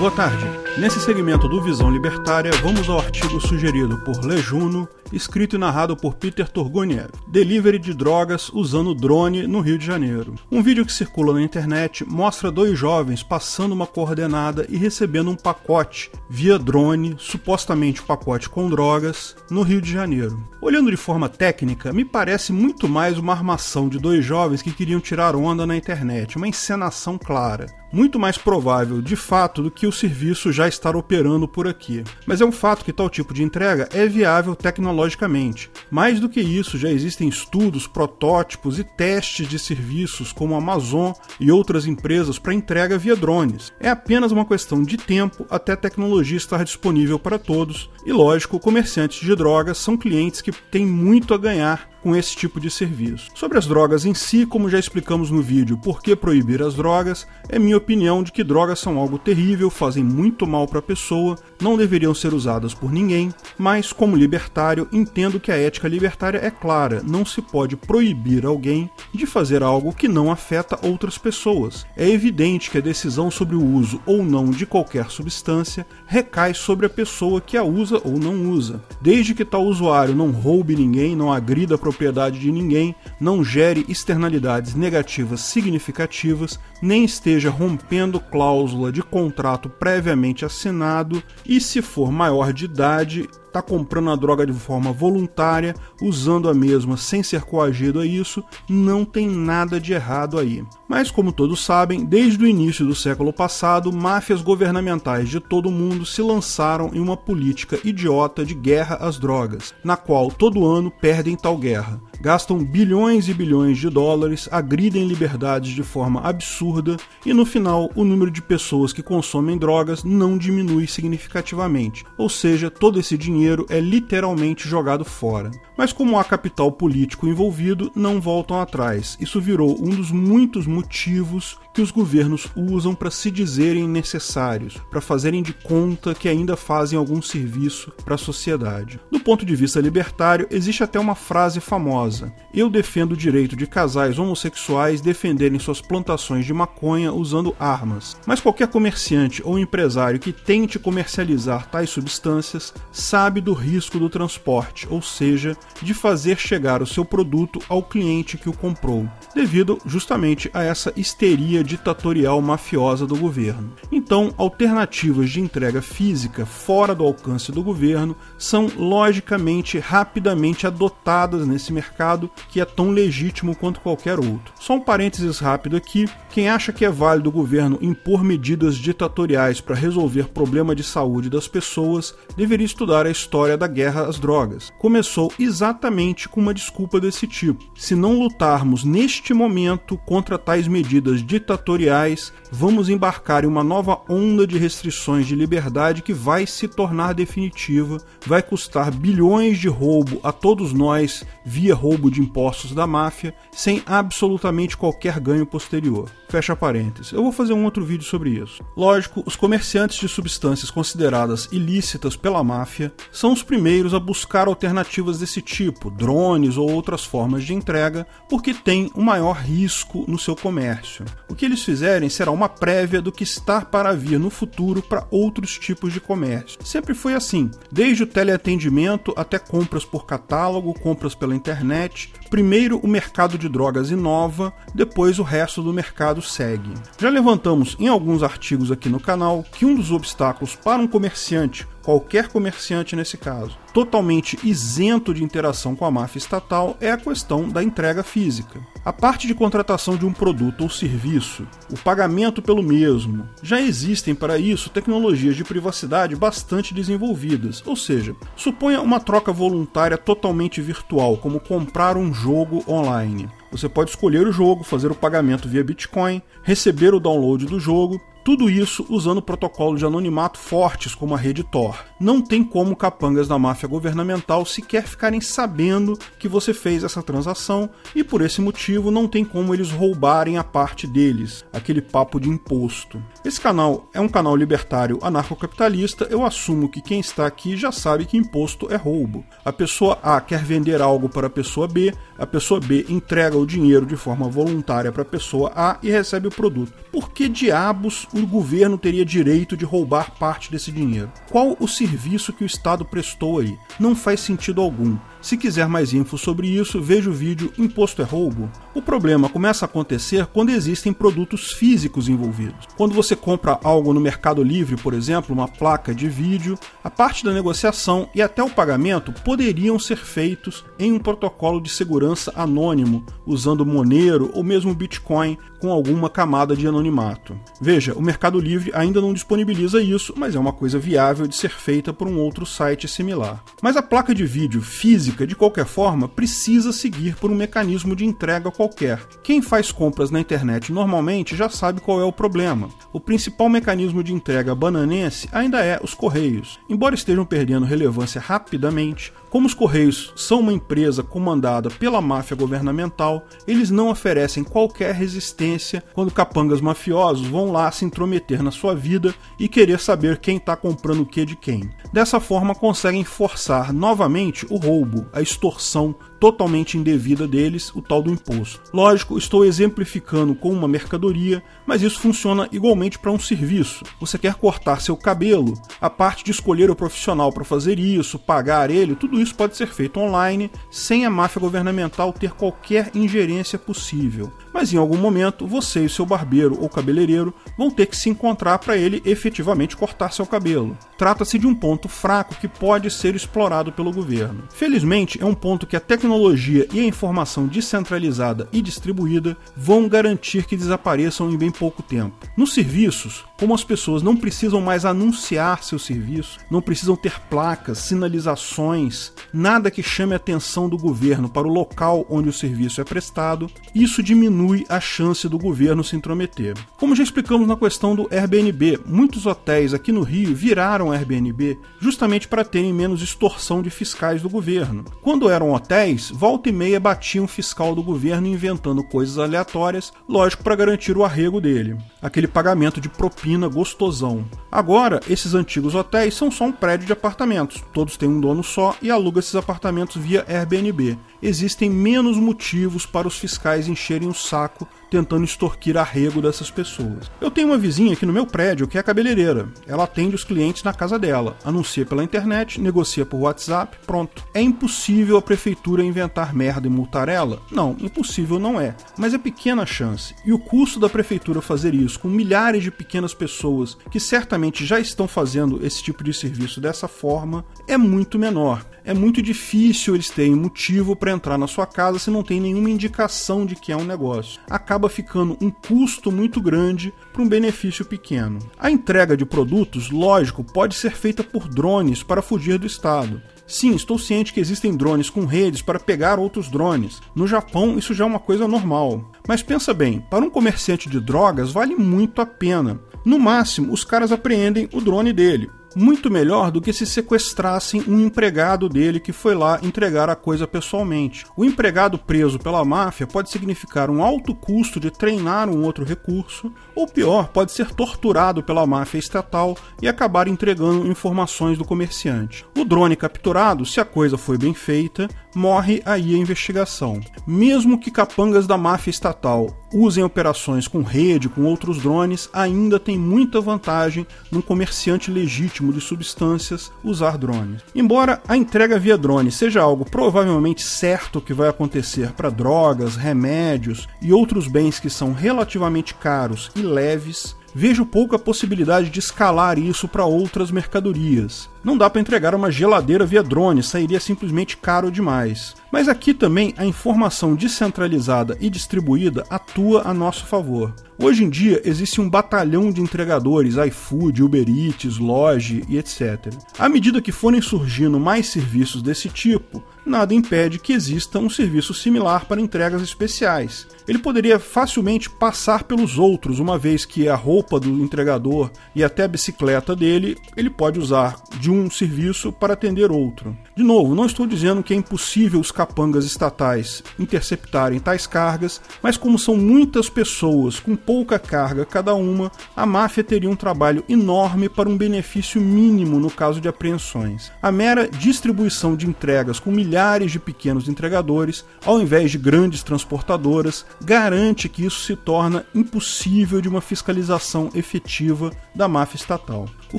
Boa tarde. Nesse segmento do Visão Libertária, vamos ao artigo sugerido por Lejuno, escrito e narrado por Peter Turguniev, Delivery de drogas usando drone no Rio de Janeiro. Um vídeo que circula na internet mostra dois jovens passando uma coordenada e recebendo um pacote via drone, supostamente um pacote com drogas, no Rio de Janeiro. Olhando de forma técnica, me parece muito mais uma armação de dois jovens que queriam tirar onda na internet, uma encenação clara muito mais provável de fato do que o serviço já estar operando por aqui. Mas é um fato que tal tipo de entrega é viável tecnologicamente. Mais do que isso, já existem estudos, protótipos e testes de serviços como Amazon e outras empresas para entrega via drones. É apenas uma questão de tempo até a tecnologia estar disponível para todos, e lógico, comerciantes de drogas são clientes que têm muito a ganhar com esse tipo de serviço. Sobre as drogas em si, como já explicamos no vídeo Por que proibir as drogas, é minha opinião de que drogas são algo terrível, fazem muito mal para a pessoa, não deveriam ser usadas por ninguém, mas como libertário, entendo que a ética libertária é clara, não se pode proibir alguém de fazer algo que não afeta outras pessoas. É evidente que a decisão sobre o uso ou não de qualquer substância recai sobre a pessoa que a usa ou não usa. Desde que tal usuário não roube ninguém, não agrida a propriedade de ninguém, não gere externalidades negativas significativas, nem esteja rompendo cláusula de contrato previamente assinado e, se for maior de idade, está comprando a droga de forma voluntária, usando a mesma sem ser coagido a isso, não tem nada de errado aí. Mas, como todos sabem, desde o início do século passado, máfias governamentais de todo o mundo se lançaram em uma política idiota de guerra às drogas, na qual todo ano perdem tal guerra gastam bilhões e bilhões de dólares, agridem liberdades de forma absurda e no final o número de pessoas que consomem drogas não diminui significativamente, ou seja, todo esse dinheiro é literalmente jogado fora. Mas como há capital político envolvido, não voltam atrás. Isso virou um dos muitos motivos que os governos usam para se dizerem necessários, para fazerem de conta que ainda fazem algum serviço para a sociedade. Do ponto de vista libertário, existe até uma frase famosa: Eu defendo o direito de casais homossexuais defenderem suas plantações de maconha usando armas. Mas qualquer comerciante ou empresário que tente comercializar tais substâncias sabe do risco do transporte, ou seja, de fazer chegar o seu produto ao cliente que o comprou, devido justamente a essa histeria ditatorial mafiosa do governo. Então, alternativas de entrega física fora do alcance do governo são logicamente rapidamente adotadas nesse mercado que é tão legítimo quanto qualquer outro. Só um parênteses rápido aqui: quem acha que é válido o governo impor medidas ditatoriais para resolver problema de saúde das pessoas deveria estudar a história da guerra às drogas. Começou exatamente com uma desculpa desse tipo. Se não lutarmos neste momento contra tais medidas ditatoriais, ditatoriais, vamos embarcar em uma nova onda de restrições de liberdade que vai se tornar definitiva, vai custar bilhões de roubo a todos nós via roubo de impostos da máfia, sem absolutamente qualquer ganho posterior. Fecha parênteses. Eu vou fazer um outro vídeo sobre isso. Lógico, os comerciantes de substâncias consideradas ilícitas pela máfia são os primeiros a buscar alternativas desse tipo, drones ou outras formas de entrega, porque tem um maior risco no seu comércio. O que eles fizerem será uma prévia do que está para vir no futuro para outros tipos de comércio. Sempre foi assim, desde o teleatendimento até compras por catálogo, compras pela internet. Primeiro o mercado de drogas inova, depois o resto do mercado segue. Já levantamos em alguns artigos aqui no canal que um dos obstáculos para um comerciante qualquer comerciante nesse caso, totalmente isento de interação com a máfia estatal é a questão da entrega física. A parte de contratação de um produto ou serviço, o pagamento pelo mesmo, já existem para isso tecnologias de privacidade bastante desenvolvidas, ou seja, suponha uma troca voluntária totalmente virtual, como comprar um jogo online. Você pode escolher o jogo, fazer o pagamento via Bitcoin, receber o download do jogo, tudo isso usando protocolos de anonimato fortes como a rede Tor. Não tem como capangas da máfia governamental sequer ficarem sabendo que você fez essa transação e por esse motivo não tem como eles roubarem a parte deles, aquele papo de imposto. Esse canal é um canal libertário anarcocapitalista, eu assumo que quem está aqui já sabe que imposto é roubo. A pessoa A quer vender algo para a pessoa B, a pessoa B entrega o dinheiro de forma voluntária para a pessoa A e recebe o produto. Por que diabos o governo teria direito de roubar parte desse dinheiro. Qual o serviço que o Estado prestou aí? Não faz sentido algum. Se quiser mais info sobre isso, veja o vídeo Imposto é Roubo. O problema começa a acontecer quando existem produtos físicos envolvidos. Quando você compra algo no Mercado Livre, por exemplo, uma placa de vídeo, a parte da negociação e até o pagamento poderiam ser feitos em um protocolo de segurança anônimo, usando Monero ou mesmo Bitcoin com alguma camada de anonimato. Veja, o Mercado Livre ainda não disponibiliza isso, mas é uma coisa viável de ser feita por um outro site similar. Mas a placa de vídeo física, de qualquer forma, precisa seguir por um mecanismo de entrega qualquer. Quem faz compras na internet normalmente já sabe qual é o problema. O principal mecanismo de entrega bananense ainda é os correios. Embora estejam perdendo relevância rapidamente, como os Correios são uma empresa comandada pela máfia governamental, eles não oferecem qualquer resistência quando capangas mafiosos vão lá se intrometer na sua vida e querer saber quem está comprando o que de quem. Dessa forma, conseguem forçar novamente o roubo, a extorsão totalmente indevida deles, o tal do imposto. Lógico, estou exemplificando com uma mercadoria, mas isso funciona igualmente para um serviço. Você quer cortar seu cabelo, a parte de escolher o profissional para fazer isso, pagar ele, tudo isso pode ser feito online, sem a máfia governamental ter qualquer ingerência possível. Mas em algum momento, você e seu barbeiro ou cabeleireiro vão ter que se encontrar para ele efetivamente cortar seu cabelo. Trata-se de um ponto fraco que pode ser explorado pelo governo. Felizmente, é um ponto que a tecnologia e a informação descentralizada e distribuída vão garantir que desapareçam em bem pouco tempo. Nos serviços, como as pessoas não precisam mais anunciar seu serviço, não precisam ter placas, sinalizações, nada que chame a atenção do governo para o local onde o serviço é prestado, isso diminui a chance do governo se intrometer. Como já explicamos na questão do Airbnb, muitos hotéis aqui no Rio viraram Airbnb justamente para terem menos extorsão de fiscais do governo. Quando eram hotéis, volta e meia batiam fiscal do governo inventando coisas aleatórias, lógico para garantir o arrego dele, aquele pagamento de propina gostosão. Agora, esses antigos hotéis são só um prédio de apartamentos, todos têm um dono só e aluga esses apartamentos via Airbnb. Existem menos motivos para os fiscais encherem o saco tentando extorquir arrego dessas pessoas. Eu tenho uma vizinha aqui no meu prédio que é cabeleireira. Ela atende os clientes na casa dela, anuncia pela internet, negocia por WhatsApp, pronto. É impossível a prefeitura inventar merda e multar ela? Não, impossível não é. Mas é pequena chance. E o custo da prefeitura fazer isso com milhares de pequenas pessoas que certamente já estão fazendo esse tipo de serviço dessa forma é muito menor é muito difícil eles terem motivo para entrar na sua casa se não tem nenhuma indicação de que é um negócio. Acaba ficando um custo muito grande para um benefício pequeno. A entrega de produtos, lógico, pode ser feita por drones para fugir do Estado. Sim, estou ciente que existem drones com redes para pegar outros drones. No Japão, isso já é uma coisa normal. Mas pensa bem, para um comerciante de drogas vale muito a pena. No máximo, os caras apreendem o drone dele muito melhor do que se sequestrassem um empregado dele que foi lá entregar a coisa pessoalmente. O empregado preso pela máfia pode significar um alto custo de treinar um outro recurso, ou pior, pode ser torturado pela máfia estatal e acabar entregando informações do comerciante. O drone capturado, se a coisa foi bem feita, morre aí a investigação. Mesmo que capangas da máfia estatal usem operações com rede, com outros drones, ainda tem muita vantagem num comerciante legítimo de substâncias usar drones. Embora a entrega via drone seja algo provavelmente certo que vai acontecer para drogas, remédios e outros bens que são relativamente caros e leves, vejo pouca possibilidade de escalar isso para outras mercadorias. Não dá para entregar uma geladeira via drone, sairia simplesmente caro demais. Mas aqui também a informação descentralizada e distribuída atua a nosso favor. Hoje em dia existe um batalhão de entregadores, iFood, Uber Eats, Loge e etc. À medida que forem surgindo mais serviços desse tipo, nada impede que exista um serviço similar para entregas especiais. Ele poderia facilmente passar pelos outros, uma vez que a roupa do entregador e até a bicicleta dele ele pode usar de um serviço para atender outro. De novo, não estou dizendo que é impossível os capangas estatais interceptarem tais cargas, mas como são muitas pessoas com pouca carga cada uma, a máfia teria um trabalho enorme para um benefício mínimo no caso de apreensões. A mera distribuição de entregas com milhares milhares de pequenos entregadores, ao invés de grandes transportadoras, garante que isso se torna impossível de uma fiscalização efetiva da máfia estatal. O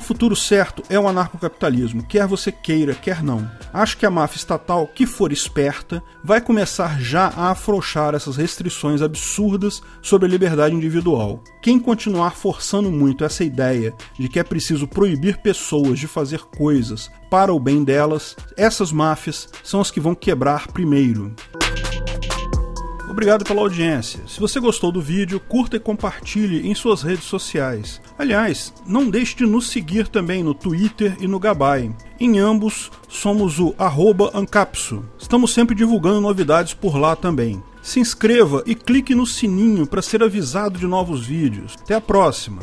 futuro certo é o anarcocapitalismo, quer você queira, quer não. Acho que a máfia estatal, que for esperta, vai começar já a afrouxar essas restrições absurdas sobre a liberdade individual. Quem continuar forçando muito essa ideia de que é preciso proibir pessoas de fazer coisas para o bem delas, essas máfias são as que vão quebrar primeiro. Obrigado pela audiência. Se você gostou do vídeo, curta e compartilhe em suas redes sociais. Aliás, não deixe de nos seguir também no Twitter e no Gabay. Em ambos, somos o Ancapso. Estamos sempre divulgando novidades por lá também. Se inscreva e clique no sininho para ser avisado de novos vídeos. Até a próxima!